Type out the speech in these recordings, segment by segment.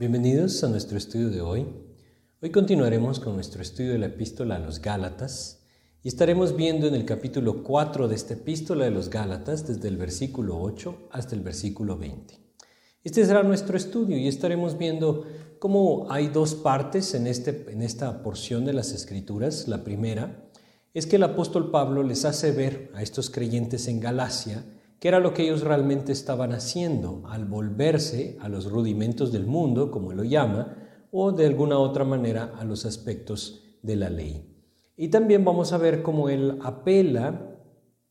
Bienvenidos a nuestro estudio de hoy. Hoy continuaremos con nuestro estudio de la epístola a los Gálatas y estaremos viendo en el capítulo 4 de esta epístola de los Gálatas desde el versículo 8 hasta el versículo 20. Este será nuestro estudio y estaremos viendo cómo hay dos partes en, este, en esta porción de las Escrituras. La primera es que el apóstol Pablo les hace ver a estos creyentes en Galacia qué era lo que ellos realmente estaban haciendo al volverse a los rudimentos del mundo, como lo llama, o de alguna otra manera a los aspectos de la ley. Y también vamos a ver cómo él apela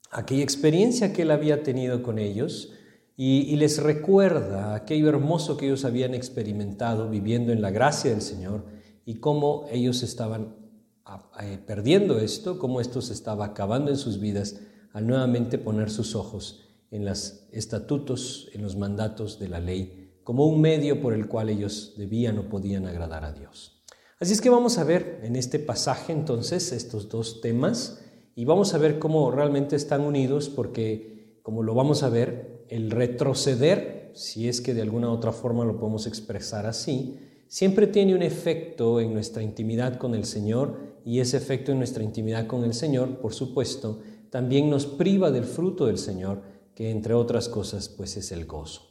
a aquella experiencia que él había tenido con ellos y, les recuerda aquello hermoso que ellos habían experimentado viviendo en la gracia del Señor y cómo ellos estaban eh, perdiendo esto, cómo esto se estaba acabando en sus vidas al nuevamente poner sus ojos en los estatutos, en los mandatos de la ley, como un medio por el cual ellos debían o podían agradar a Dios. Así es que vamos a ver en este pasaje entonces estos dos temas y vamos a ver cómo realmente están unidos porque, como lo vamos a ver, el retroceder, si es que de alguna otra forma lo podemos expresar así, siempre tiene un efecto en nuestra intimidad con el Señor y ese efecto en nuestra intimidad con el Señor, por supuesto, también nos priva del fruto del Señor que entre otras cosas pues es el gozo.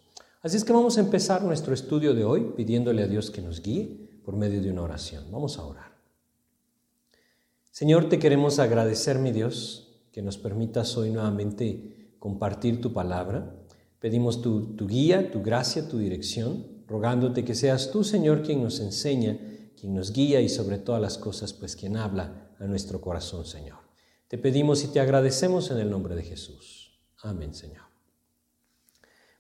Así es que vamos a empezar nuestro estudio de hoy pidiéndole a Dios que nos guíe por medio de una oración. Vamos a orar. Señor, te queremos agradecer, mi Dios, que nos permitas hoy nuevamente compartir tu palabra. Pedimos tu, tu guía, tu gracia, tu dirección, rogándote que seas tú, Señor, quien nos enseña, quien nos guía y sobre todas las cosas, pues quien habla a nuestro corazón, Señor. Te pedimos y te agradecemos en el nombre de Jesús. Amén, Señor.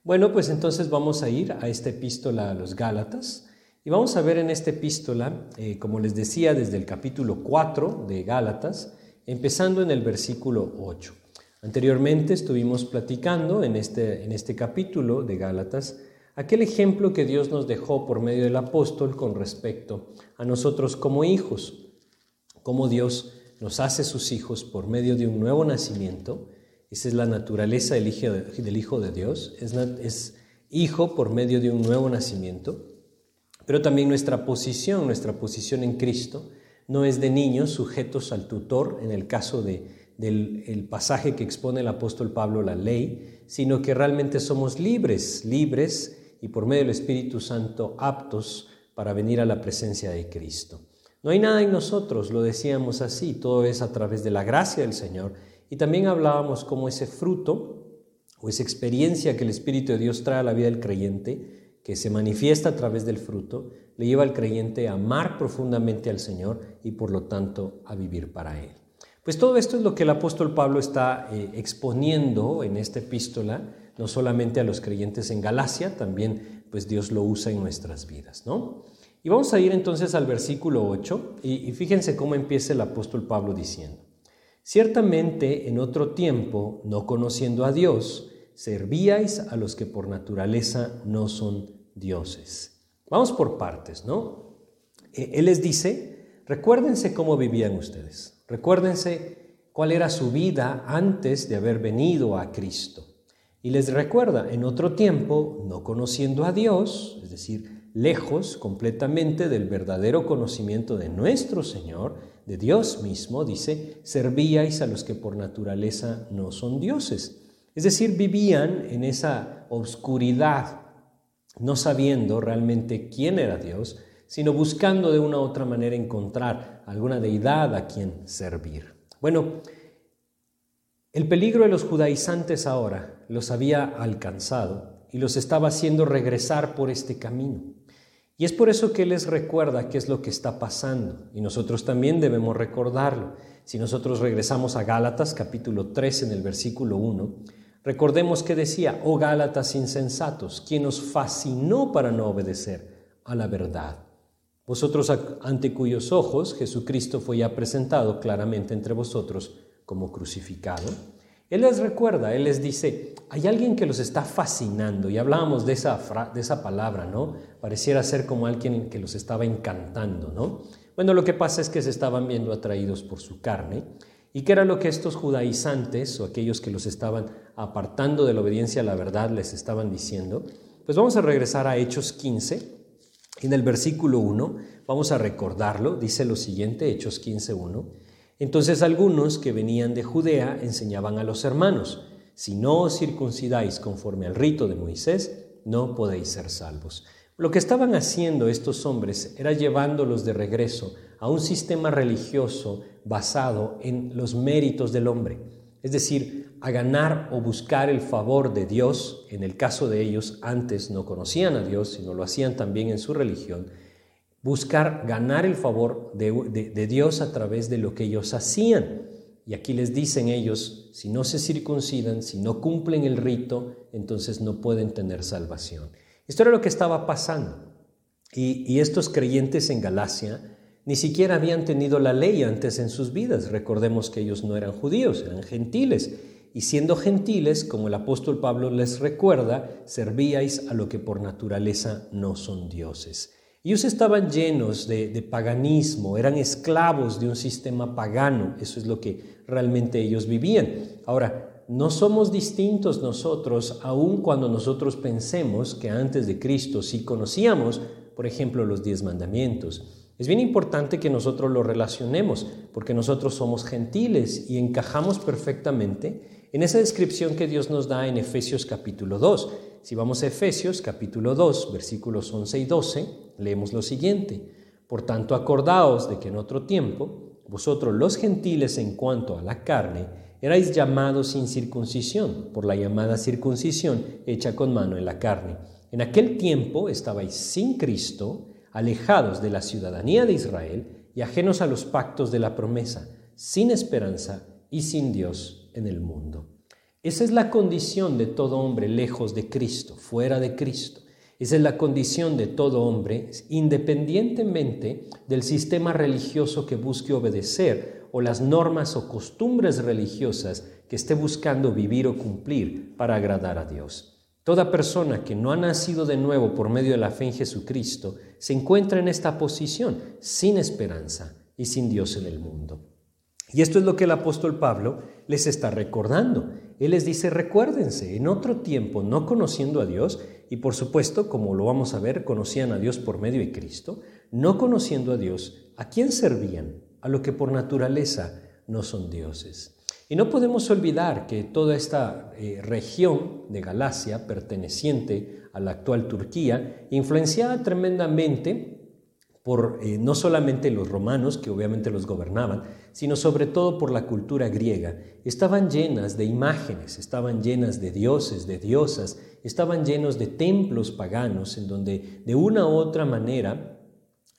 Bueno, pues entonces vamos a ir a esta epístola a los Gálatas y vamos a ver en esta epístola, eh, como les decía, desde el capítulo 4 de Gálatas, empezando en el versículo 8. Anteriormente estuvimos platicando en este, en este capítulo de Gálatas aquel ejemplo que Dios nos dejó por medio del apóstol con respecto a nosotros como hijos, cómo Dios nos hace sus hijos por medio de un nuevo nacimiento esa es la naturaleza del Hijo de, del hijo de Dios. Es, hijo por medio de un nuevo nacimiento. Pero también nuestra posición, nuestra posición en Cristo, no es de niños sujetos al tutor, en el caso de, del el pasaje que expone el apóstol Pablo, la ley, sino que realmente somos libres, libres y por medio del Espíritu Santo aptos para venir a la presencia de Cristo. No hay nada en nosotros, lo decíamos así, todo es a través de la gracia del Señor y también hablábamos cómo ese fruto o esa experiencia que el Espíritu de Dios trae a la vida del creyente, que se manifiesta a través del fruto, le lleva al creyente a amar profundamente al Señor y por lo tanto a vivir para Él. Pues todo esto es lo que el apóstol Pablo está eh, exponiendo en esta epístola, no solamente a los creyentes en Galacia, también pues Dios lo usa en nuestras vidas, ¿no? Y vamos a ir entonces al versículo 8 y, y fíjense cómo empieza el apóstol Pablo diciendo, Ciertamente en otro tiempo, no conociendo a Dios, servíais a los que por naturaleza no son dioses. Vamos por partes, ¿no? E, él les dice, recuérdense cómo vivían ustedes, recuérdense cuál era su vida antes de haber venido a Cristo. Y les recuerda, en otro tiempo, no conociendo a Dios, es decir, lejos completamente del verdadero conocimiento de nuestro Señor, de Dios mismo, dice, servíais a los que por naturaleza no son dioses. Es decir, vivían en esa oscuridad, no sabiendo realmente quién era Dios, sino buscando de una u otra manera encontrar alguna deidad a quien servir. Bueno, el peligro de los judaizantes ahora los había alcanzado y los estaba haciendo regresar por este camino. Y es por eso que Él les recuerda qué es lo que está pasando. Y nosotros también debemos recordarlo. Si nosotros regresamos a Gálatas capítulo 3 en el versículo 1, recordemos que decía, oh Gálatas insensatos, quien os fascinó para no obedecer a la verdad. Vosotros ante cuyos ojos Jesucristo fue ya presentado claramente entre vosotros como crucificado. Él les recuerda, Él les dice, hay alguien que los está fascinando, y hablábamos de esa, de esa palabra, ¿no? Pareciera ser como alguien que los estaba encantando, ¿no? Bueno, lo que pasa es que se estaban viendo atraídos por su carne, y que era lo que estos judaizantes o aquellos que los estaban apartando de la obediencia a la verdad les estaban diciendo. Pues vamos a regresar a Hechos 15, En el versículo 1, vamos a recordarlo, dice lo siguiente, Hechos 15.1. Entonces algunos que venían de Judea enseñaban a los hermanos, si no os circuncidáis conforme al rito de Moisés, no podéis ser salvos. Lo que estaban haciendo estos hombres era llevándolos de regreso a un sistema religioso basado en los méritos del hombre, es decir, a ganar o buscar el favor de Dios, en el caso de ellos antes no conocían a Dios, sino lo hacían también en su religión, buscar ganar el favor de, Dios a través de lo que ellos hacían. Y aquí les dicen ellos, si no se circuncidan, si no cumplen el rito, entonces no pueden tener salvación. Esto era lo que estaba pasando. Y, estos creyentes en Galacia ni siquiera habían tenido la ley antes en sus vidas. Recordemos que ellos no eran judíos, eran gentiles. Y siendo gentiles, como el apóstol Pablo les recuerda, servíais a lo que por naturaleza no son dioses. Ellos estaban llenos de, paganismo, eran esclavos de un sistema pagano, eso es lo que realmente ellos vivían. Ahora, no somos distintos nosotros, aun cuando nosotros pensemos que antes de Cristo sí conocíamos, por ejemplo, los diez mandamientos. Es bien importante que nosotros lo relacionemos, porque nosotros somos gentiles y encajamos perfectamente en esa descripción que Dios nos da en Efesios capítulo 2. Si vamos a Efesios capítulo 2, versículos 11 y 12, leemos lo siguiente. Por tanto, acordaos de que en otro tiempo, vosotros los gentiles en cuanto a la carne, erais llamados sin circuncisión, por la llamada circuncisión hecha con mano en la carne. En aquel tiempo estabais sin Cristo, alejados de la ciudadanía de Israel y ajenos a los pactos de la promesa, sin esperanza y sin Dios en el mundo. Esa es la condición de todo hombre lejos de Cristo, fuera de Cristo. Esa es la condición de todo hombre, independientemente del sistema religioso que busque obedecer o las normas o costumbres religiosas que esté buscando vivir o cumplir para agradar a Dios. Toda persona que no ha nacido de nuevo por medio de la fe en Jesucristo se encuentra en esta posición, sin esperanza y sin Dios en el mundo. Y esto es lo que el apóstol Pablo les está recordando. Él les dice, recuérdense, en otro tiempo, no conociendo a Dios, y por supuesto, como lo vamos a ver, conocían a Dios por medio de Cristo, no conociendo a Dios, ¿a quién servían? A lo que por naturaleza no son dioses. Y no podemos olvidar que toda esta eh, región de Galacia, perteneciente a la actual Turquía, influenciada tremendamente eh, no solamente los romanos, que obviamente los gobernaban, sino sobre todo por la cultura griega. Estaban llenas de imágenes, estaban llenas de dioses, de diosas, estaban llenos de templos paganos en donde de una u otra manera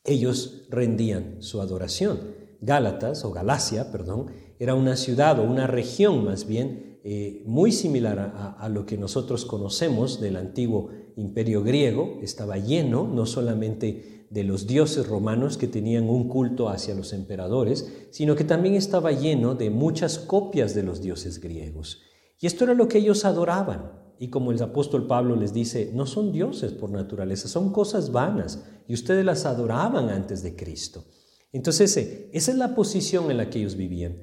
ellos rendían su adoración. Gálatas, o Galacia, perdón, era una ciudad o una región más bien eh, muy similar a, a, lo que nosotros conocemos del antiguo imperio griego, estaba lleno no solamente de los dioses romanos que tenían un culto hacia los emperadores, sino que también estaba lleno de muchas copias de los dioses griegos. Y esto era lo que ellos adoraban. Y como el apóstol Pablo les dice, no son dioses por naturaleza, son cosas vanas, y ustedes las adoraban antes de Cristo. Entonces, eh, esa es la posición en la que ellos vivían.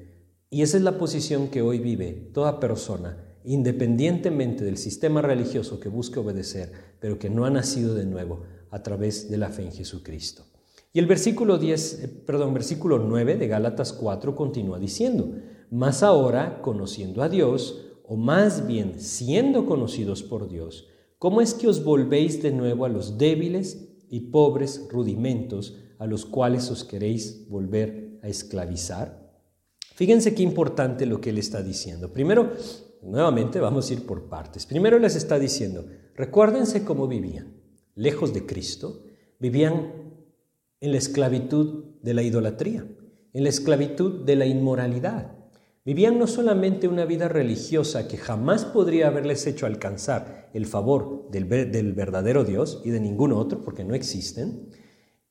Y esa es la posición que hoy vive toda persona, independientemente del sistema religioso que busque obedecer, pero que no ha nacido de nuevo a través de la fe en Jesucristo. Y el versículo 10, eh, perdón, versículo 9 de Gálatas 4 continúa diciendo, "Más ahora, conociendo a Dios, o más bien siendo conocidos por Dios, ¿cómo es que os volvéis de nuevo a los débiles y pobres rudimentos a los cuales os queréis volver a esclavizar?" Fíjense qué importante lo que él está diciendo. Primero, nuevamente vamos a ir por partes. Primero les está diciendo, recuérdense cómo vivían lejos de Cristo, vivían en la esclavitud de la idolatría, en la esclavitud de la inmoralidad. Vivían no solamente una vida religiosa que jamás podría haberles hecho alcanzar el favor del, verdadero Dios y de ningún otro, porque no existen,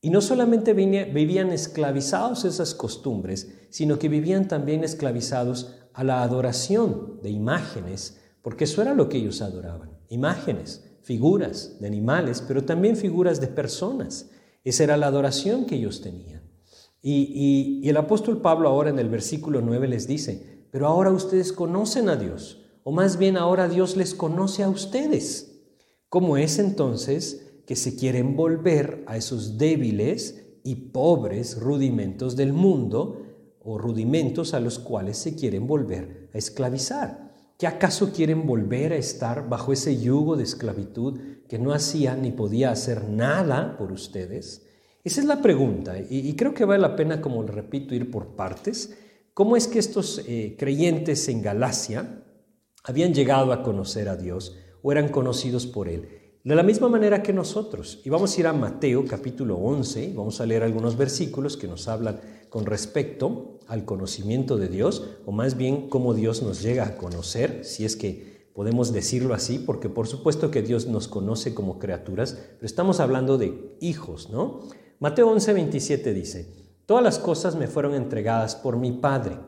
y no solamente vivían esclavizados esas costumbres, sino que vivían también esclavizados a la adoración de imágenes, porque eso era lo que ellos adoraban, imágenes figuras de animales, pero también figuras de personas. Esa era la adoración que ellos tenían. Y, el apóstol Pablo ahora en el versículo 9 les dice, pero ahora ustedes conocen a Dios, o más bien ahora Dios les conoce a ustedes. ¿Cómo es entonces que se quieren volver a esos débiles y pobres rudimentos del mundo o rudimentos a los cuales se quieren volver a esclavizar. ¿Que acaso quieren volver a estar bajo ese yugo de esclavitud que no hacía ni podía hacer nada por ustedes? Esa es la pregunta y, creo que vale la pena, como repito, ir por partes. ¿Cómo es que estos eh, creyentes en Galacia habían llegado a conocer a Dios o eran conocidos por Él? De la misma manera que nosotros. Y vamos a ir a Mateo capítulo 11, vamos a leer algunos versículos que nos hablan con respecto al conocimiento de Dios, o más bien cómo Dios nos llega a conocer, si es que podemos decirlo así, porque por supuesto que Dios nos conoce como criaturas, pero estamos hablando de hijos, ¿no? Mateo 11, 27 dice, Todas las cosas me fueron entregadas por mi Padre.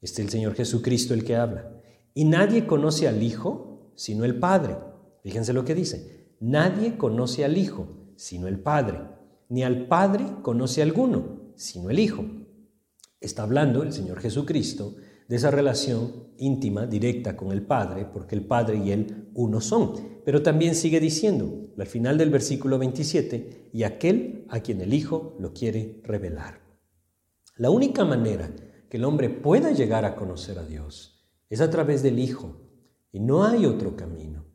Este es el Señor Jesucristo el que habla. Y nadie conoce al Hijo sino el Padre. Fíjense lo que dice. Nadie conoce al Hijo, sino el Padre, ni al Padre conoce alguno, sino el Hijo. Está hablando el Señor Jesucristo de esa relación íntima, directa con el Padre, porque el Padre y Él uno son. Pero también sigue diciendo, al final del versículo 27, y aquel a quien el Hijo lo quiere revelar. La única manera que el hombre pueda llegar a conocer a Dios es a través del Hijo, y no hay otro camino.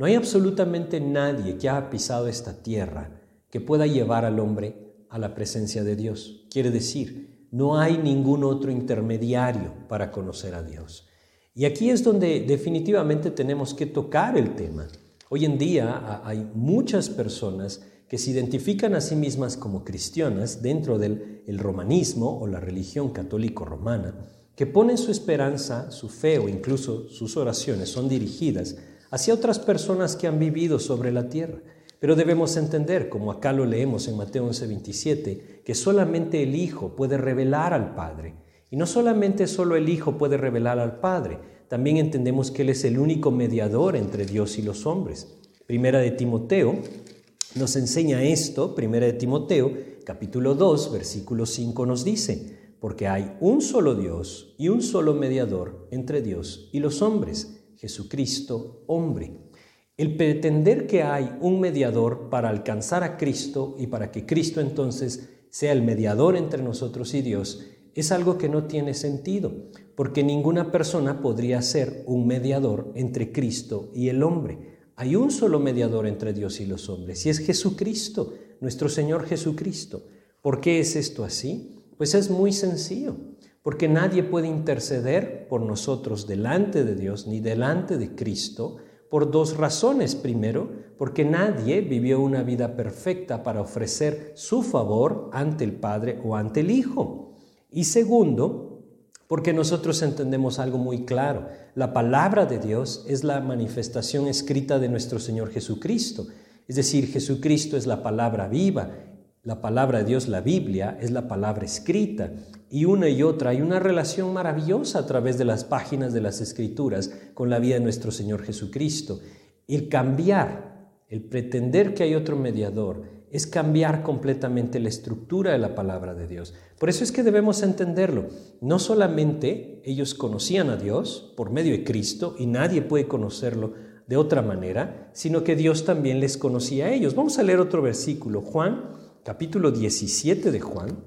No hay absolutamente nadie que haya pisado esta tierra que pueda llevar al hombre a la presencia de Dios. Quiere decir, no hay ningún otro intermediario para conocer a Dios. Y aquí es donde definitivamente tenemos que tocar el tema. Hoy en día hay muchas personas que se identifican a sí mismas como cristianas dentro del romanismo o la religión católico romana, que ponen su esperanza, su fe o incluso sus oraciones son dirigidas hacia otras personas que han vivido sobre la tierra. Pero debemos entender, como acá lo leemos en Mateo 11:27, que solamente el Hijo puede revelar al Padre. Y no solamente solo el Hijo puede revelar al Padre, también entendemos que Él es el único mediador entre Dios y los hombres. Primera de Timoteo nos enseña esto, Primera de Timoteo, capítulo 2, versículo 5 nos dice, porque hay un solo Dios y un solo mediador entre Dios y los hombres Jesucristo hombre. El pretender que hay un mediador para alcanzar a Cristo y para que Cristo entonces sea el mediador entre nosotros y Dios es algo que no tiene sentido, porque ninguna persona podría ser un mediador entre Cristo y el hombre. Hay un solo mediador entre Dios y los hombres, y es Jesucristo, nuestro Señor Jesucristo. ¿Por qué es esto así? Pues es muy sencillo porque nadie puede interceder por nosotros delante de Dios ni delante de Cristo por dos razones. Primero, porque nadie vivió una vida perfecta para ofrecer su favor ante el Padre o ante el Hijo. Y segundo, porque nosotros entendemos algo muy claro. La palabra de Dios es la manifestación escrita de nuestro Señor Jesucristo. Es decir, Jesucristo es la palabra viva la palabra de Dios, la Biblia, es la palabra escrita y una y otra hay una relación maravillosa a través de las páginas de las escrituras con la vida de nuestro Señor Jesucristo. El cambiar, el pretender que hay otro mediador, es cambiar completamente la estructura de la palabra de Dios. Por eso es que debemos entenderlo. No solamente ellos conocían a Dios por medio de Cristo y nadie puede conocerlo de otra manera, sino que Dios también les conocía a ellos. Vamos a leer otro versículo, Juan capítulo 17 de Juan,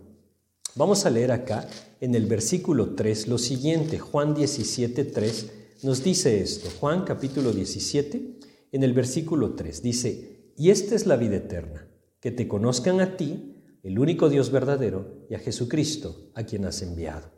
vamos a leer acá en el versículo 3 lo siguiente. Juan 17, 3 nos dice esto. Juan capítulo 17, en el versículo 3 dice, y esta es la vida eterna, que te conozcan a ti, el único Dios verdadero, y a Jesucristo, a quien has enviado.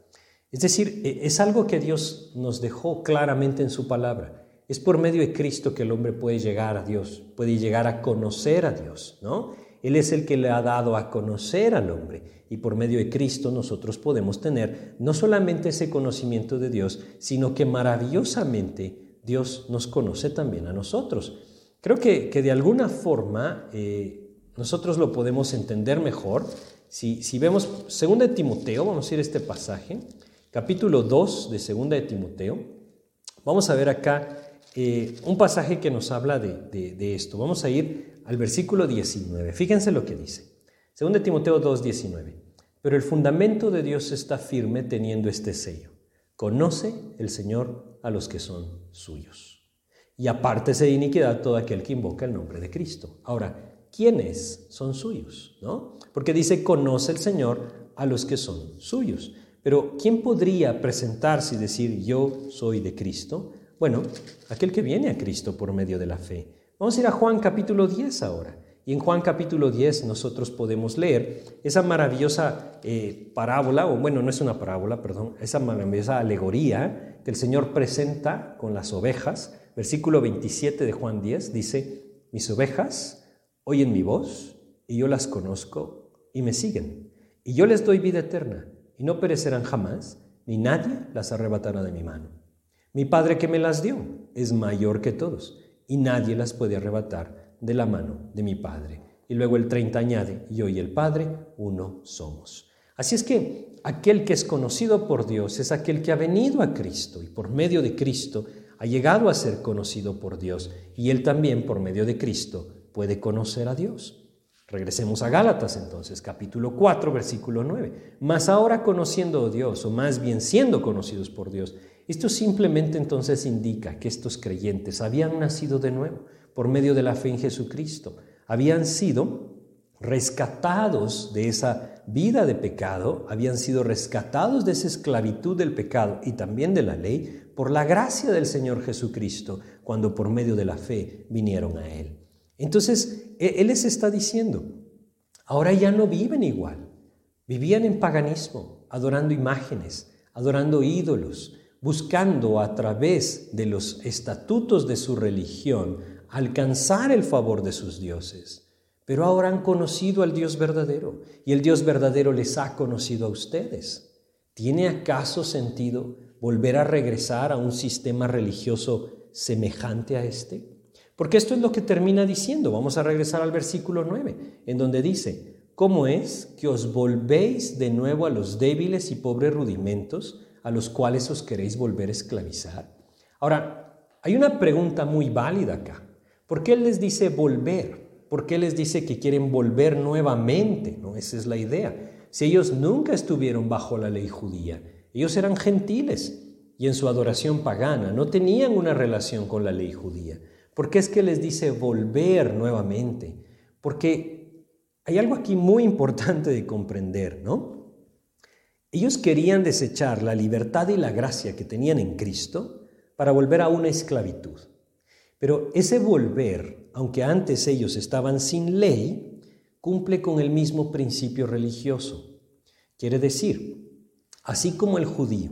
Es decir, e, es algo que Dios nos dejó claramente en su palabra. Es por medio de Cristo que el hombre puede llegar a Dios, puede llegar a conocer a Dios, ¿no? Él es el que le ha dado a conocer al hombre y por medio de Cristo nosotros podemos tener no solamente ese conocimiento de Dios, sino que maravillosamente Dios nos conoce también a nosotros. Creo que, de alguna forma eh, nosotros lo podemos entender mejor. Si, si vemos 2 de Timoteo, vamos a ir a este pasaje, capítulo 2 de 2 de Timoteo, vamos a ver acá eh, un pasaje que nos habla de, esto. Vamos a ir al versículo 19. Fíjense lo que dice. Según de Timoteo 2, 19. Pero el fundamento de Dios está firme teniendo este sello. Conoce el Señor a los que son suyos. Y apártese de iniquidad todo aquel que invoca el nombre de Cristo. Ahora, quiénes son suyos, ¿no? Porque dice, conoce el Señor a los que son suyos. Pero ¿quién podría presentarse y decir, yo soy de Cristo? Bueno, aquel que viene a Cristo por medio de la fe. Vamos a ir a Juan capítulo 10 ahora. Y en Juan capítulo 10 nosotros podemos leer esa maravillosa eh, parábola, o bueno, no es una parábola, perdón, esa maravillosa alegoría que el Señor presenta con las ovejas. Versículo 27 de Juan 10 dice, mis ovejas oyen mi voz y yo las conozco y me siguen. Y yo les doy vida eterna y no perecerán jamás, ni nadie las arrebatará de mi mano. Mi Padre que me las dio es mayor que todos y nadie las puede arrebatar de la mano de mi Padre. Y luego el 30 añade, yo y el Padre uno somos. Así es que aquel que es conocido por Dios es aquel que ha venido a Cristo y por medio de Cristo ha llegado a ser conocido por Dios y él también por medio de Cristo puede conocer a Dios. Regresemos a Gálatas entonces, capítulo 4, versículo 9. Mas ahora conociendo a Dios, o más bien siendo conocidos por Dios, esto simplemente entonces indica que estos creyentes habían nacido de nuevo, por medio de la fe en Jesucristo. Habían sido rescatados de esa vida de pecado, habían sido rescatados de esa esclavitud del pecado y también de la ley por la gracia del Señor Jesucristo, cuando por medio de la fe vinieron a Él. Entonces, e-, Él les está diciendo, ahora ya no viven igual, vivían en paganismo, adorando imágenes, adorando ídolos, buscando a través de los estatutos de su religión alcanzar el favor de sus dioses. Pero ahora han conocido al Dios verdadero y el Dios verdadero les ha conocido a ustedes. ¿Tiene acaso sentido volver a regresar a un sistema religioso semejante a este? Porque esto es lo que termina diciendo. Vamos a regresar al versículo 9, en donde dice, ¿cómo es que os volvéis de nuevo a los débiles y pobres rudimentos a los cuales os queréis volver a esclavizar? Ahora, hay una pregunta muy válida acá. ¿Por qué Él les dice volver? ¿Por qué les dice que quieren volver nuevamente? ¿No? Esa es la idea. Si ellos nunca estuvieron bajo la ley judía, ellos eran gentiles y en su adoración pagana no tenían una relación con la ley judía. ¿Por qué es que les dice volver nuevamente? Porque hay algo aquí muy importante de comprender, ¿no? Ellos querían desechar la libertad y la gracia que tenían en Cristo para volver a una esclavitud. Pero ese volver, aunque antes ellos estaban sin ley, cumple con el mismo principio religioso. Quiere decir, así como el judío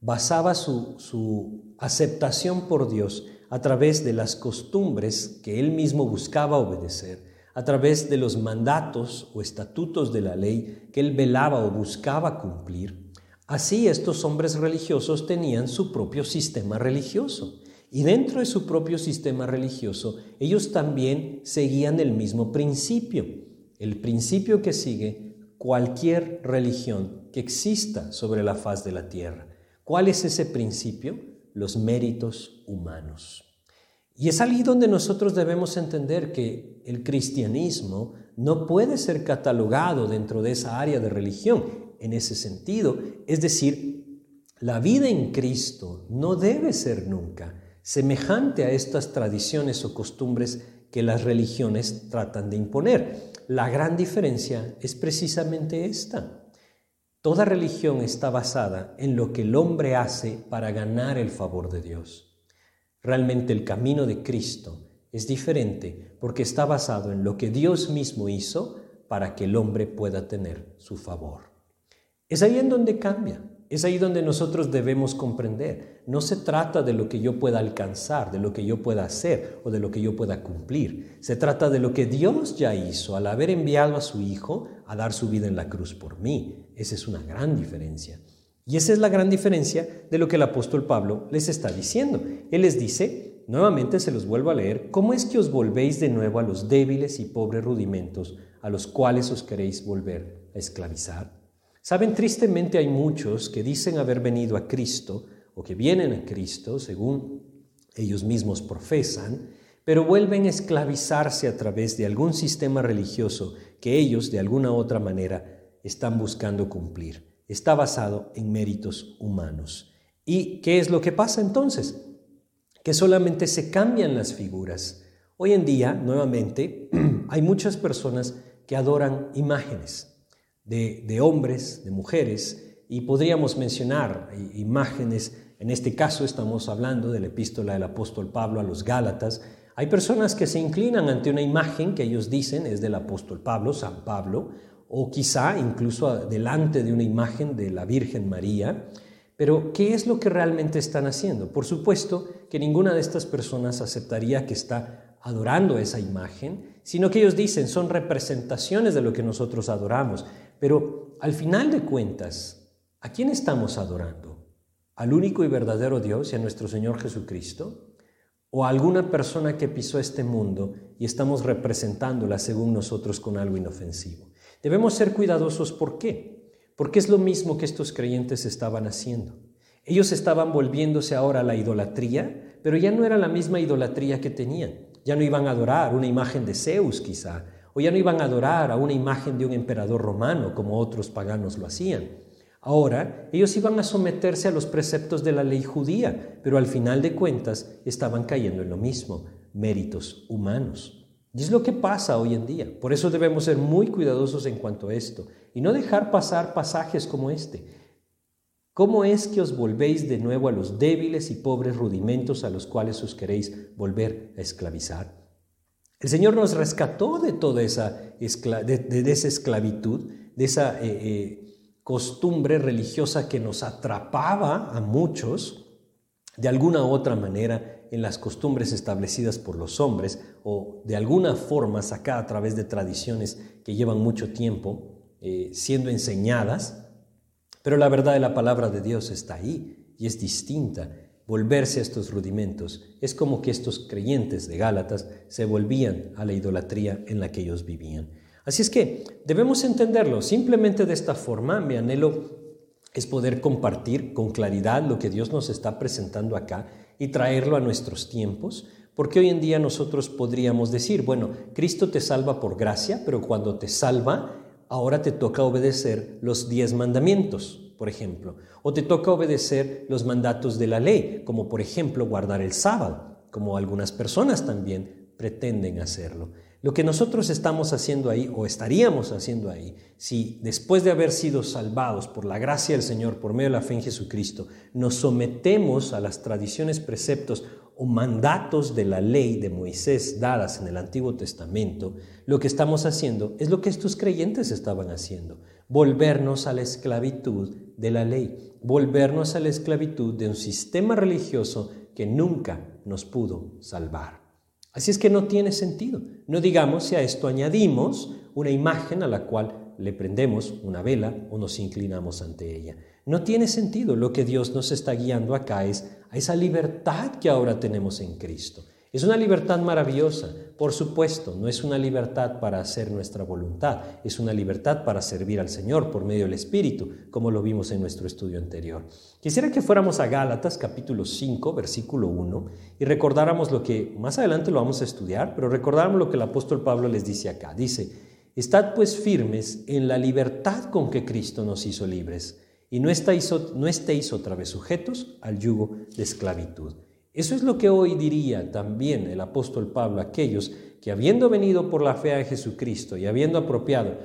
basaba su, aceptación por Dios a través de las costumbres que él mismo buscaba obedecer, a través de los mandatos o estatutos de la ley que él velaba o buscaba cumplir, así estos hombres religiosos tenían su propio sistema religioso. Y dentro de su propio sistema religioso, ellos también seguían el mismo principio, el principio que sigue cualquier religión que exista sobre la faz de la tierra. ¿Cuál es ese principio? Los méritos humanos. Y es allí donde nosotros debemos entender que el cristianismo no puede ser catalogado dentro de esa área de religión en ese sentido. Es decir, la vida en Cristo no debe ser nunca semejante a estas tradiciones o costumbres que las religiones tratan de imponer. La gran diferencia es precisamente esta. Toda religión está basada en lo que el hombre hace para ganar el favor de Dios. Realmente el camino de Cristo es diferente porque está basado en lo que Dios mismo hizo para que el hombre pueda tener su favor. Es ahí en donde cambia. Es ahí donde nosotros debemos comprender. No se trata de lo que yo pueda alcanzar, de lo que yo pueda hacer o de lo que yo pueda cumplir. Se trata de lo que Dios ya hizo al haber enviado a su Hijo a dar su vida en la cruz por mí. Esa es una gran diferencia. Y esa es la gran diferencia de lo que el apóstol Pablo les está diciendo. Él les dice, nuevamente se los vuelvo a leer, ¿cómo es que os volvéis de nuevo a los débiles y pobres rudimentos a los cuales os queréis volver a esclavizar? Saben, tristemente hay muchos que dicen haber venido a Cristo o que vienen a Cristo, según ellos mismos profesan, pero vuelven a esclavizarse a través de algún sistema religioso que ellos de alguna otra manera están buscando cumplir. Está basado en méritos humanos. ¿Y qué es lo que pasa entonces? Que solamente se cambian las figuras Hoy en día, nuevamente, hay muchas personas que adoran imágenes de, de hombres, de mujeres, y podríamos mencionar imágenes, en este caso estamos hablando de la epístola del apóstol Pablo a los Gálatas, hay personas que se inclinan ante una imagen que ellos dicen es del apóstol Pablo, San Pablo, o quizá incluso delante de una imagen de la Virgen María. Pero, ¿qué es lo que realmente están haciendo? Por supuesto que ninguna de estas personas aceptaría que está adorando esa imagen, sino que ellos dicen son representaciones de lo que nosotros adoramos. Pero al final de cuentas, ¿a quién estamos adorando? ¿Al único y verdadero Dios y a nuestro Señor Jesucristo? O alguna persona que pisó este mundo y estamos representándola según nosotros con algo inofensivo. Debemos ser cuidadosos. ¿Por qué? Porque es lo mismo que estos creyentes estaban haciendo. Ellos estaban volviéndose ahora a la idolatría, pero ya no era la misma idolatría que tenían. Ya no iban a adorar una imagen de Zeus quizá, o ya no iban a adorar a una imagen de un emperador romano como otros paganos lo hacían. Ahora ellos iban a someterse a los preceptos de la ley judía, pero al final de cuentas estaban cayendo en lo mismo, méritos humanos. Y es lo que pasa hoy en día. Por eso debemos ser muy cuidadosos en cuanto a esto y no dejar pasar pasajes como este. ¿Cómo es que os volvéis de nuevo a los débiles y pobres rudimentos a los cuales os queréis volver a esclavizar? El Señor nos rescató de toda esa, de, esa esclavitud, de esa eh, eh, costumbre religiosa que nos atrapaba a muchos de alguna u otra manera en las costumbres establecidas por los hombres o de alguna forma sacada a través de tradiciones que llevan mucho tiempo eh, siendo enseñadas, pero la verdad de la palabra de Dios está ahí y es distinta. Volverse a estos rudimentos es como que estos creyentes de Gálatas se volvían a la idolatría en la que ellos vivían. Así es que debemos entenderlo. Simplemente de esta forma, mi anhelo es poder compartir con claridad lo que Dios nos está presentando acá y traerlo a nuestros tiempos, porque hoy en día nosotros podríamos decir, bueno, Cristo te salva por gracia, pero cuando te salva, ahora te toca obedecer los diez mandamientos, por ejemplo, o te toca obedecer los mandatos de la ley, como por ejemplo guardar el sábado, como algunas personas también pretenden hacerlo. Lo que nosotros estamos haciendo ahí o estaríamos haciendo ahí, si después de haber sido salvados por la gracia del Señor, por medio de la fe en Jesucristo, nos sometemos a las tradiciones, preceptos o mandatos de la ley de Moisés dadas en el Antiguo Testamento, lo que estamos haciendo es lo que estos creyentes estaban haciendo, volvernos a la esclavitud de la ley, volvernos a la esclavitud de un sistema religioso que nunca nos pudo salvar. Así es que no tiene sentido. No digamos si a esto añadimos una imagen a la cual le prendemos una vela o nos inclinamos ante ella. No tiene sentido. Lo que Dios nos está guiando acá es a esa libertad que ahora tenemos en Cristo. Es una libertad maravillosa, por supuesto, no es una libertad para hacer nuestra voluntad, es una libertad para servir al Señor por medio del Espíritu, como lo vimos en nuestro estudio anterior. Quisiera que fuéramos a Gálatas capítulo 5, versículo 1, y recordáramos lo que, más adelante lo vamos a estudiar, pero recordáramos lo que el apóstol Pablo les dice acá. Dice, Estad pues firmes en la libertad con que Cristo nos hizo libres, y no estéis, no estéis otra vez sujetos al yugo de esclavitud. Eso es lo que hoy diría también el apóstol Pablo a aquellos que habiendo venido por la fe a Jesucristo y habiendo apropiado,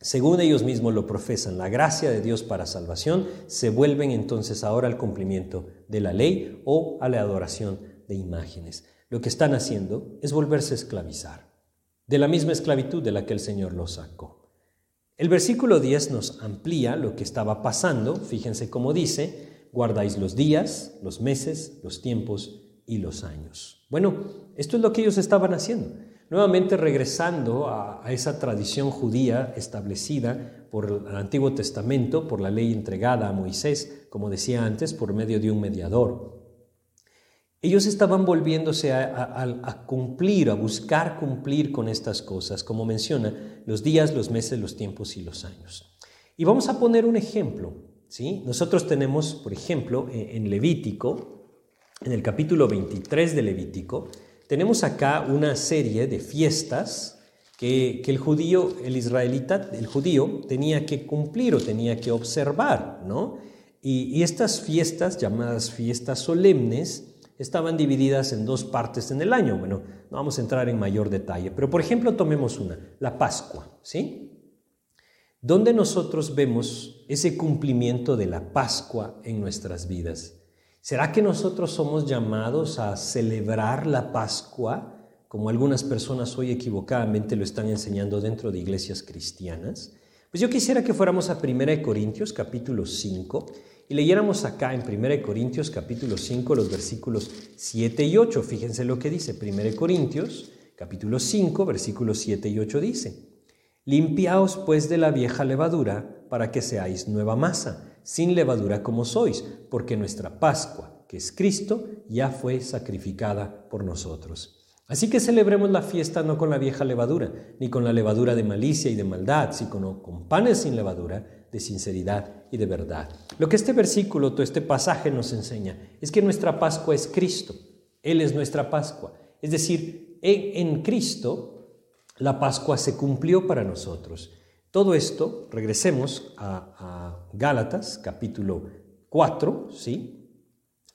según ellos mismos lo profesan, la gracia de Dios para salvación, se vuelven entonces ahora al cumplimiento de la ley o a la adoración de imágenes. Lo que están haciendo es volverse a esclavizar, de la misma esclavitud de la que el Señor los sacó. El versículo 10 nos amplía lo que estaba pasando, fíjense cómo dice, guardáis los días, los meses, los tiempos y los años. Bueno, esto es lo que ellos estaban haciendo. Nuevamente regresando a, esa tradición judía establecida por el Antiguo Testamento, por la ley entregada a Moisés, como decía antes, por medio de un mediador. Ellos estaban volviéndose a, cumplir, a buscar cumplir con estas cosas, como menciona, los días, los meses, los tiempos y los años. Y vamos a poner un ejemplo. Nosotros tenemos, por ejemplo, e, en Levítico, en el capítulo 23 de Levítico, tenemos acá una serie de fiestas que, el judío, el israelita, el judío tenía que cumplir o tenía que observar, ¿no? Y, y estas fiestas, llamadas fiestas solemnes, estaban divididas en dos partes en el año. Bueno, no vamos a entrar en mayor detalle, pero por ejemplo tomemos una, la Pascua, ¿sí? ¿Dónde nosotros vemos ese cumplimiento de la Pascua en nuestras vidas? ¿Será que nosotros somos llamados a celebrar la Pascua como algunas personas hoy equivocadamente lo están enseñando dentro de iglesias cristianas? Pues yo quisiera que fuéramos a 1 Corintios capítulo 5 y leyéramos acá en 1 Corintios capítulo 5 los versículos 7 y 8. Fíjense lo que dice 1 Corintios capítulo 5 versículos 7 y 8 dice. Limpiaos pues de la vieja levadura para que seáis nueva masa, sin levadura como sois, porque nuestra Pascua, que es Cristo, ya fue sacrificada por nosotros. Así que celebremos la fiesta no con la vieja levadura, ni con la levadura de malicia y de maldad, sino con panes sin levadura, de sinceridad y de verdad. Lo que este versículo, todo este pasaje nos enseña es que nuestra Pascua es Cristo. Él es nuestra Pascua. Es decir, en, en Cristo la Pascua se cumplió para nosotros. Todo esto, regresemos a, Gálatas capítulo 4, ¿sí?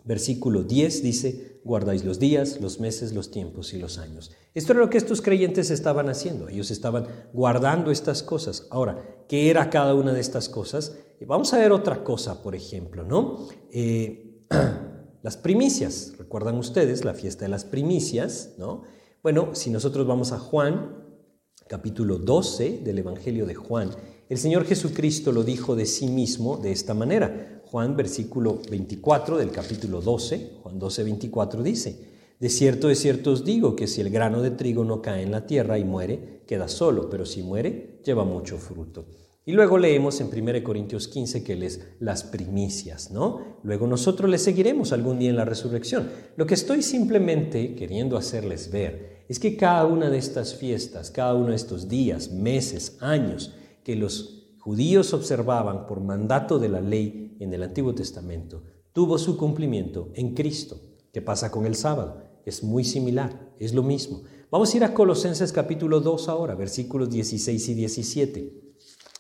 Versículo 10 dice, guardáis los días, los meses, los tiempos y los años. Esto era lo que estos creyentes estaban haciendo. Ellos estaban guardando estas cosas. Ahora, ¿qué era cada una de estas cosas? Vamos a ver otra cosa, por ejemplo, ¿no? Eh, las primicias. ¿Recuerdan ustedes la fiesta de las primicias, ¿no? Bueno, si nosotros vamos a Juan capítulo 12 del Evangelio de Juan, el Señor Jesucristo lo dijo de sí mismo de esta manera. Juan versículo 24 del capítulo 12, Juan 12, 24 dice, De cierto, de cierto os digo que si el grano de trigo no cae en la tierra y muere, queda solo, pero si muere, lleva mucho fruto. Y luego leemos en 1 Corintios 15 que Él es las primicias, ¿no? Luego nosotros le seguiremos algún día en la resurrección. Lo que estoy simplemente queriendo hacerles ver es que cada una de estas fiestas, cada uno de estos días, meses, años que los judíos observaban por mandato de la ley en el Antiguo Testamento, tuvo su cumplimiento en Cristo. ¿Qué pasa con el sábado? Es muy similar, es lo mismo. Vamos a ir a Colosenses capítulo 2 ahora, versículos 16 y 17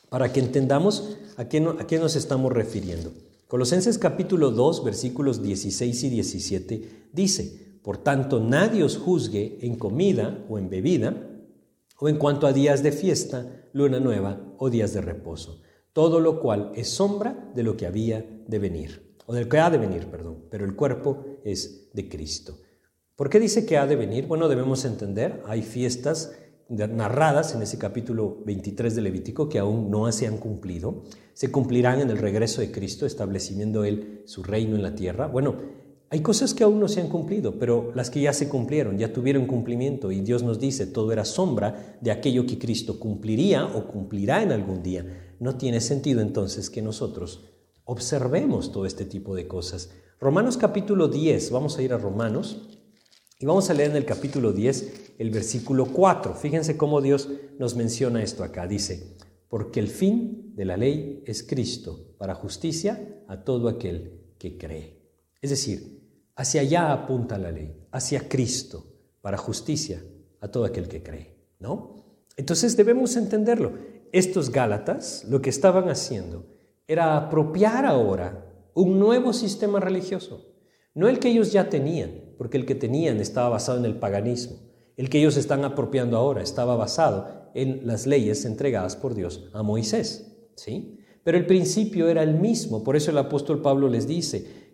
para que entendamos a qué, a qué nos estamos refiriendo. Colosenses capítulo 2, versículos 16 y 17 dice, Por tanto, nadie os juzgue en comida o en bebida, o en cuanto a días de fiesta, luna nueva o días de reposo, todo lo cual es sombra de lo que había de venir, o del que ha de venir, perdón, pero el cuerpo es de Cristo. ¿Por qué dice que ha de venir? Bueno, debemos entender, hay fiestas narradas en ese capítulo 23 de Levítico que aún no se han cumplido, se cumplirán en el regreso de Cristo, estableciendo Él su reino en la tierra. Bueno, hay cosas que aún no se han cumplido, pero las que ya se cumplieron, ya tuvieron cumplimiento y Dios nos dice, todo era sombra de aquello que Cristo cumpliría o cumplirá en algún día. No tiene sentido entonces que nosotros observemos todo este tipo de cosas. Romanos capítulo 10, vamos a ir a Romanos y vamos a leer en el capítulo 10 el versículo 4. Fíjense cómo Dios nos menciona esto acá. Dice, porque el fin de la ley es Cristo para justicia a todo aquel que cree. Es decir, hacia allá apunta la ley, hacia Cristo para justicia a todo aquel que cree, ¿no? Entonces debemos entenderlo. Estos Gálatas lo que estaban haciendo era apropiar ahora un nuevo sistema religioso, no el que ellos ya tenían, porque el que tenían estaba basado en el paganismo. El que ellos están apropiando ahora estaba basado en las leyes entregadas por Dios a Moisés. ¿sí? Pero el principio era el mismo, por eso el apóstol Pablo les dice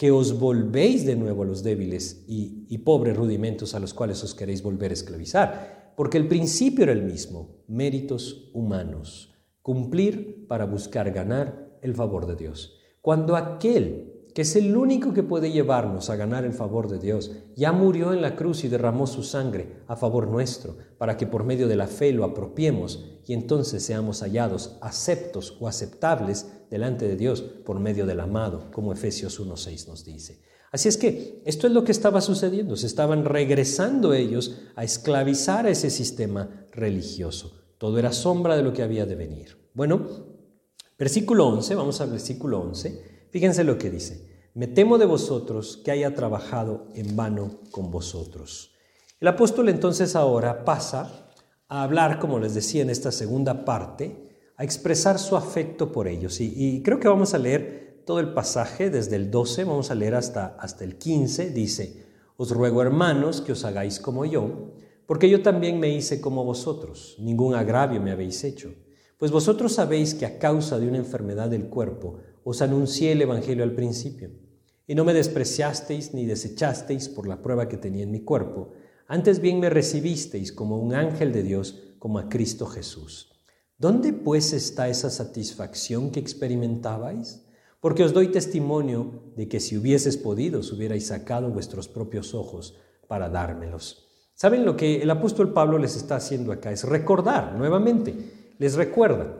que os volvéis de nuevo a los débiles y, y pobres rudimentos a los cuales os queréis volver a esclavizar, porque el principio era el mismo, méritos humanos, cumplir para buscar ganar el favor de Dios. Cuando aquel que es el único que puede llevarnos a ganar el favor de Dios, ya murió en la cruz y derramó su sangre a favor nuestro, para que por medio de la fe lo apropiemos y entonces seamos hallados aceptos o aceptables delante de Dios por medio del amado, como Efesios 1.6 nos dice. Así es que esto es lo que estaba sucediendo, se estaban regresando ellos a esclavizar a ese sistema religioso. Todo era sombra de lo que había de venir. Bueno, versículo 11, vamos al versículo 11. Fíjense lo que dice. Me temo de vosotros que haya trabajado en vano con vosotros. El apóstol entonces ahora pasa a hablar, como les decía en esta segunda parte, a expresar su afecto por ellos. Y, creo que vamos a leer todo el pasaje, desde el 12, vamos a leer hasta, hasta el 15, dice, Os ruego hermanos que os hagáis como yo, porque yo también me hice como vosotros, ningún agravio me habéis hecho. Pues vosotros sabéis que a causa de una enfermedad del cuerpo os anuncié el Evangelio al principio, y no me despreciasteis ni desechasteis por la prueba que tenía en mi cuerpo, antes bien me recibisteis como un ángel de Dios, como a Cristo Jesús. ¿Dónde pues está esa satisfacción que experimentabais? Porque os doy testimonio de que si hubieses podido, os hubierais sacado vuestros propios ojos para dármelos. ¿Saben lo que el apóstol Pablo les está haciendo acá? Es recordar nuevamente, les recuerda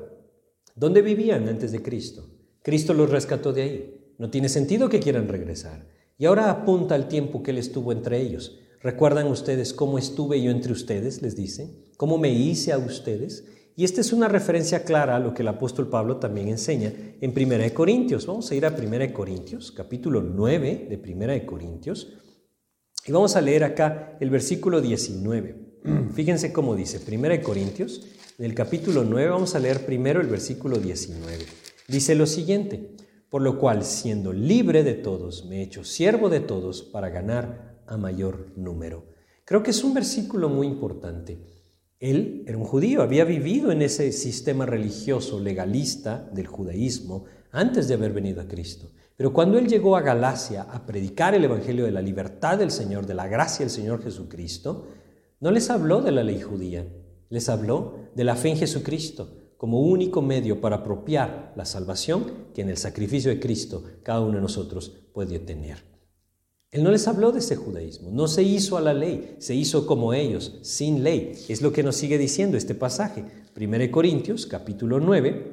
dónde vivían antes de Cristo. Cristo los rescató de ahí. No tiene sentido que quieran regresar. Y ahora apunta al tiempo que él estuvo entre ellos. ¿Recuerdan ustedes cómo estuve yo entre ustedes? Les dice. ¿Cómo me hice a ustedes? Y esta es una referencia clara a lo que el apóstol Pablo también enseña en 1 Corintios. Vamos a ir a 1 Corintios, capítulo 9 de 1 Corintios, y vamos a leer acá el versículo 19. Fíjense cómo dice, 1 Corintios, en el capítulo 9 vamos a leer primero el versículo 19. Dice lo siguiente, por lo cual, siendo libre de todos, me he hecho siervo de todos para ganar a mayor número. Creo que es un versículo muy importante. Él era un judío, había vivido en ese sistema religioso legalista del judaísmo antes de haber venido a Cristo. Pero cuando él llegó a Galacia a predicar el Evangelio de la libertad del Señor, de la gracia del Señor Jesucristo, no les habló de la ley judía, les habló de la fe en Jesucristo como único medio para apropiar la salvación que en el sacrificio de Cristo cada uno de nosotros puede tener. Él no les habló de ese judaísmo, no se hizo a la ley, se hizo como ellos, sin ley. Es lo que nos sigue diciendo este pasaje. 1 Corintios, capítulo 9,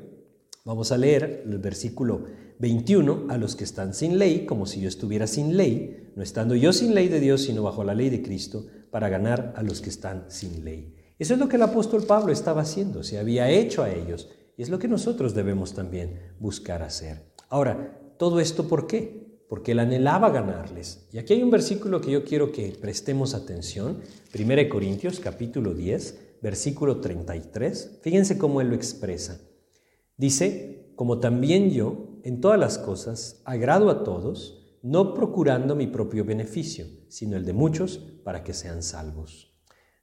vamos a leer el versículo 21, a los que están sin ley, como si yo estuviera sin ley, no estando yo sin ley de Dios, sino bajo la ley de Cristo, para ganar a los que están sin ley. Eso es lo que el apóstol Pablo estaba haciendo, se había hecho a ellos, y es lo que nosotros debemos también buscar hacer. Ahora, ¿todo esto por qué? Porque él anhelaba ganarles. Y aquí hay un versículo que yo quiero que prestemos atención, 1 Corintios capítulo 10, versículo 33. Fíjense cómo él lo expresa. Dice, como también yo en todas las cosas, agrado a todos, no procurando mi propio beneficio, sino el de muchos para que sean salvos.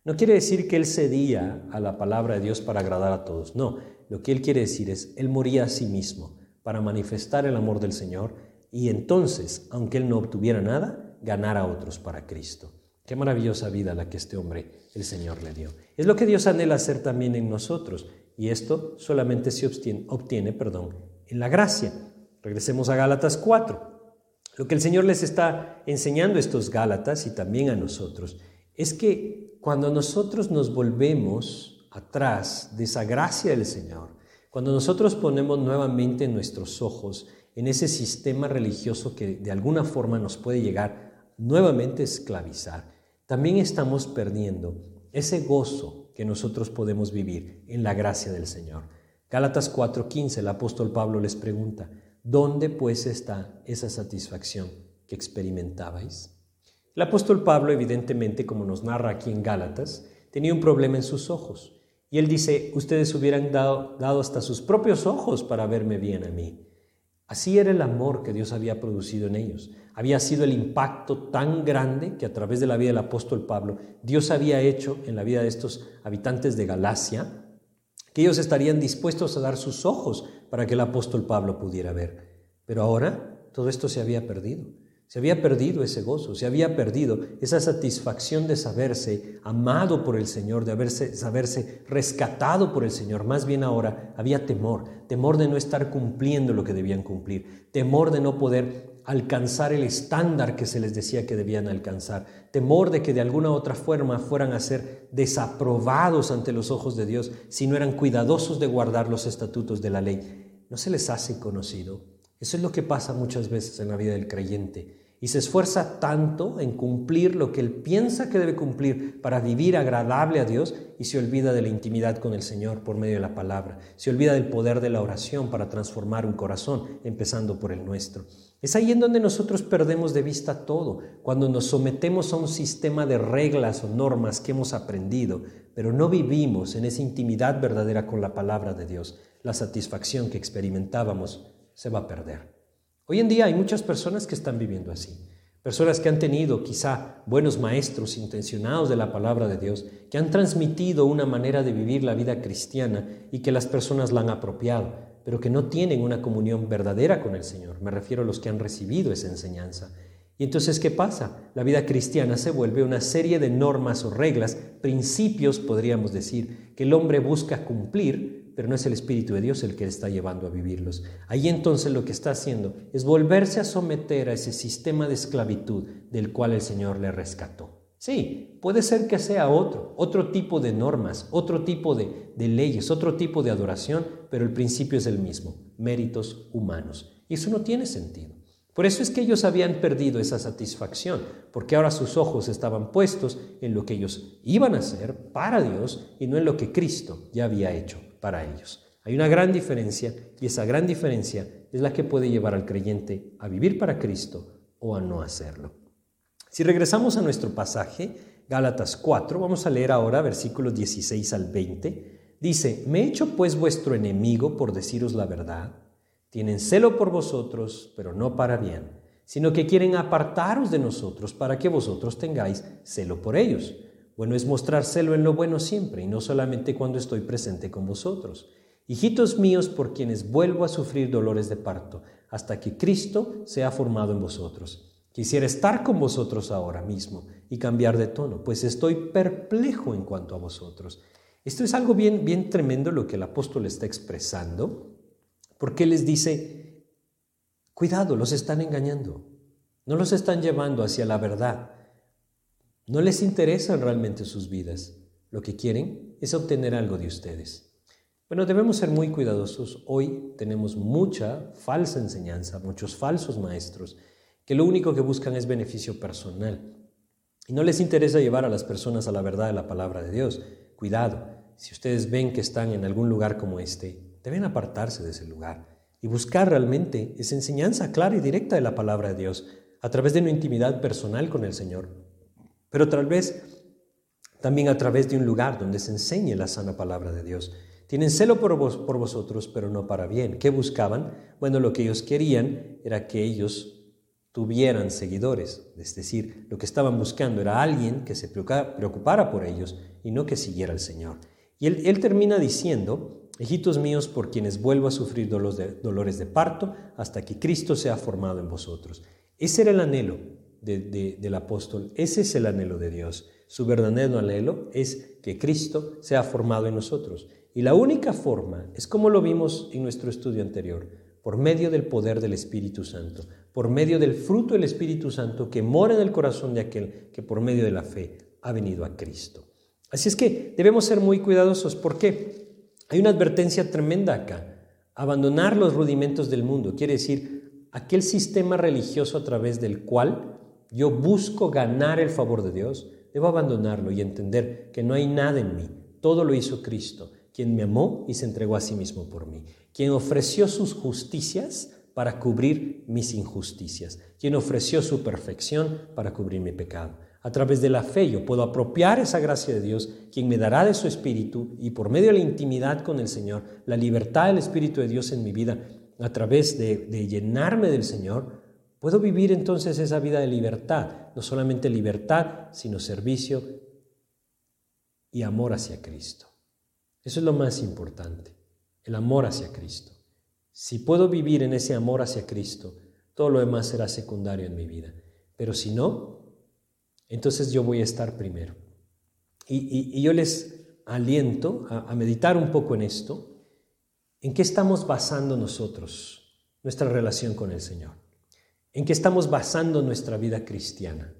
No quiere decir que él cedía a la palabra de Dios para agradar a todos, no, lo que él quiere decir es, él moría a sí mismo para manifestar el amor del Señor y entonces, aunque él no obtuviera nada, ganar a otros para Cristo. Qué maravillosa vida la que este hombre, el Señor, le dio. Es lo que Dios anhela hacer también en nosotros y esto solamente se obtiene, obtiene perdón, en la gracia. Regresemos a Gálatas 4. Lo que el Señor les está enseñando a estos Gálatas y también a nosotros es que cuando nosotros nos volvemos atrás de esa gracia del Señor, cuando nosotros ponemos nuevamente nuestros ojos en ese sistema religioso que de alguna forma nos puede llegar nuevamente a esclavizar, también estamos perdiendo ese gozo que nosotros podemos vivir en la gracia del Señor. Gálatas 4:15, el apóstol Pablo les pregunta, ¿Dónde pues está esa satisfacción que experimentabais? El apóstol Pablo, evidentemente, como nos narra aquí en Gálatas, tenía un problema en sus ojos. Y él dice, ustedes hubieran dado, dado hasta sus propios ojos para verme bien a mí. Así era el amor que Dios había producido en ellos. Había sido el impacto tan grande que a través de la vida del apóstol Pablo, Dios había hecho en la vida de estos habitantes de Galacia, que ellos estarían dispuestos a dar sus ojos para que el apóstol Pablo pudiera ver. Pero ahora todo esto se había perdido. Se había perdido ese gozo, se había perdido esa satisfacción de saberse amado por el Señor, de haberse, saberse rescatado por el Señor. Más bien ahora había temor, temor de no estar cumpliendo lo que debían cumplir, temor de no poder alcanzar el estándar que se les decía que debían alcanzar, temor de que de alguna otra forma fueran a ser desaprobados ante los ojos de Dios si no eran cuidadosos de guardar los estatutos de la ley. No se les hace conocido. Eso es lo que pasa muchas veces en la vida del creyente y se esfuerza tanto en cumplir lo que él piensa que debe cumplir para vivir agradable a Dios y se olvida de la intimidad con el Señor por medio de la palabra, se olvida del poder de la oración para transformar un corazón, empezando por el nuestro. Es ahí en donde nosotros perdemos de vista todo, cuando nos sometemos a un sistema de reglas o normas que hemos aprendido, pero no vivimos en esa intimidad verdadera con la palabra de Dios, la satisfacción que experimentábamos se va a perder. Hoy en día hay muchas personas que están viviendo así. Personas que han tenido quizá buenos maestros intencionados de la palabra de Dios, que han transmitido una manera de vivir la vida cristiana y que las personas la han apropiado, pero que no tienen una comunión verdadera con el Señor. Me refiero a los que han recibido esa enseñanza. Y entonces, ¿qué pasa? La vida cristiana se vuelve una serie de normas o reglas, principios, podríamos decir, que el hombre busca cumplir pero no es el Espíritu de Dios el que le está llevando a vivirlos. Ahí entonces lo que está haciendo es volverse a someter a ese sistema de esclavitud del cual el Señor le rescató. Sí, puede ser que sea otro, otro tipo de normas, otro tipo de, de leyes, otro tipo de adoración, pero el principio es el mismo, méritos humanos. Y eso no tiene sentido. Por eso es que ellos habían perdido esa satisfacción, porque ahora sus ojos estaban puestos en lo que ellos iban a hacer para Dios y no en lo que Cristo ya había hecho para ellos. Hay una gran diferencia y esa gran diferencia es la que puede llevar al creyente a vivir para Cristo o a no hacerlo. Si regresamos a nuestro pasaje, Gálatas 4, vamos a leer ahora versículos 16 al 20. Dice, me he hecho pues vuestro enemigo por deciros la verdad. Tienen celo por vosotros, pero no para bien, sino que quieren apartaros de nosotros para que vosotros tengáis celo por ellos. Bueno es mostrar celo en lo bueno siempre y no solamente cuando estoy presente con vosotros. Hijitos míos por quienes vuelvo a sufrir dolores de parto, hasta que Cristo sea formado en vosotros. Quisiera estar con vosotros ahora mismo y cambiar de tono, pues estoy perplejo en cuanto a vosotros. Esto es algo bien, bien tremendo lo que el apóstol está expresando, porque les dice, cuidado, los están engañando, no los están llevando hacia la verdad. No les interesan realmente sus vidas. Lo que quieren es obtener algo de ustedes. Bueno, debemos ser muy cuidadosos. Hoy tenemos mucha falsa enseñanza, muchos falsos maestros, que lo único que buscan es beneficio personal. Y no les interesa llevar a las personas a la verdad de la palabra de Dios. Cuidado, si ustedes ven que están en algún lugar como este, deben apartarse de ese lugar y buscar realmente esa enseñanza clara y directa de la palabra de Dios a través de una intimidad personal con el Señor pero tal vez también a través de un lugar donde se enseñe la sana palabra de Dios. Tienen celo por, vos, por vosotros, pero no para bien. ¿Qué buscaban? Bueno, lo que ellos querían era que ellos tuvieran seguidores, es decir, lo que estaban buscando era alguien que se preocupara por ellos y no que siguiera al Señor. Y él, termina diciendo, hijitos míos, por quienes vuelvo a sufrir dolores de parto hasta que Cristo sea formado en vosotros. Ese era el anhelo del apóstol. Ese es el anhelo de Dios. Su verdadero anhelo es que Cristo sea formado en nosotros. Y la única forma es como lo vimos en nuestro estudio anterior, por medio del poder del Espíritu Santo, por medio del fruto del Espíritu Santo que mora en el corazón de aquel que por medio de la fe ha venido a Cristo. Así es que debemos ser muy cuidadosos. porque Hay una advertencia tremenda acá. Abandonar los rudimentos del mundo quiere decir aquel sistema religioso a través del cual yo busco ganar el favor de Dios, debo abandonarlo y entender que no hay nada en mí. Todo lo hizo Cristo, quien me amó y se entregó a sí mismo por mí, quien ofreció sus justicias para cubrir mis injusticias, quien ofreció su perfección para cubrir mi pecado. A través de la fe yo puedo apropiar esa gracia de Dios, quien me dará de su Espíritu y por medio de la intimidad con el Señor, la libertad del Espíritu de Dios en mi vida, a través de, de llenarme del Señor, Puedo vivir entonces esa vida de libertad, no solamente libertad, sino servicio y amor hacia Cristo. Eso es lo más importante, el amor hacia Cristo. Si puedo vivir en ese amor hacia Cristo, todo lo demás será secundario en mi vida. Pero si no, entonces yo voy a estar primero. Y, yo les aliento a meditar un poco en esto, en qué estamos basando nosotros nuestra relación con el Señor. ¿En qué estamos basando nuestra vida cristiana?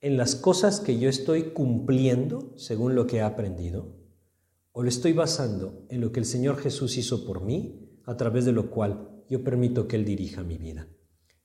¿En las cosas que yo estoy cumpliendo según lo que he aprendido? ¿O lo estoy basando en lo que el Señor Jesús hizo por mí, a través de lo cual yo permito que Él dirija mi vida?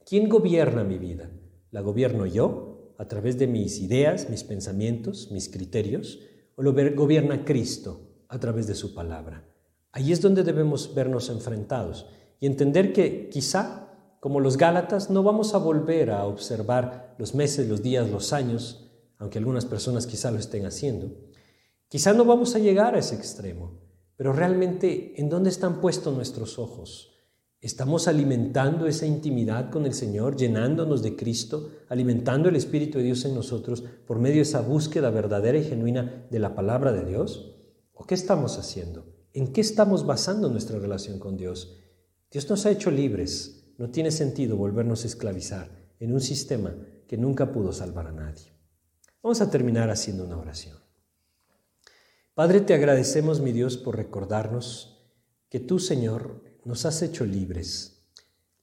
¿Quién gobierna mi vida? ¿La gobierno yo a través de mis ideas, mis pensamientos, mis criterios? ¿O lo gobierna Cristo a través de su palabra? Ahí es donde debemos vernos enfrentados y entender que quizá como los Gálatas, no vamos a volver a observar los meses, los días, los años, aunque algunas personas quizá lo estén haciendo. Quizá no vamos a llegar a ese extremo, pero realmente, ¿en dónde están puestos nuestros ojos? Estamos alimentando esa intimidad con el Señor, llenándonos de Cristo, alimentando el Espíritu de Dios en nosotros por medio de esa búsqueda verdadera y genuina de la palabra de Dios. ¿O qué estamos haciendo? ¿En qué estamos basando nuestra relación con Dios? Dios nos ha hecho libres. No tiene sentido volvernos a esclavizar en un sistema que nunca pudo salvar a nadie. Vamos a terminar haciendo una oración. Padre, te agradecemos, mi Dios, por recordarnos que tú, Señor, nos has hecho libres.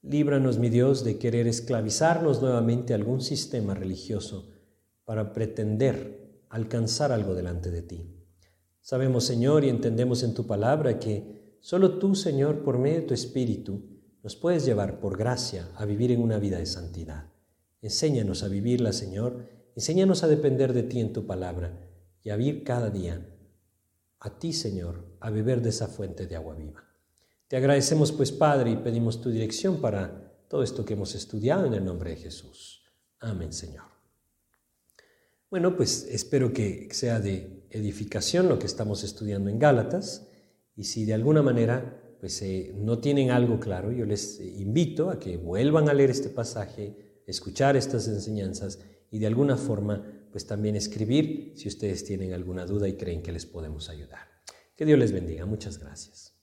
Líbranos, mi Dios, de querer esclavizarnos nuevamente a algún sistema religioso para pretender alcanzar algo delante de ti. Sabemos, Señor, y entendemos en tu palabra que solo tú, Señor, por medio de tu Espíritu, nos puedes llevar por gracia a vivir en una vida de santidad. Enséñanos a vivirla, Señor. Enséñanos a depender de ti en tu palabra y a vivir cada día a ti, Señor, a beber de esa fuente de agua viva. Te agradecemos pues, Padre, y pedimos tu dirección para todo esto que hemos estudiado en el nombre de Jesús. Amén, Señor. Bueno, pues espero que sea de edificación lo que estamos estudiando en Gálatas y si de alguna manera pues eh, no tienen algo claro, yo les invito a que vuelvan a leer este pasaje, escuchar estas enseñanzas y de alguna forma pues también escribir si ustedes tienen alguna duda y creen que les podemos ayudar. Que Dios les bendiga. Muchas gracias.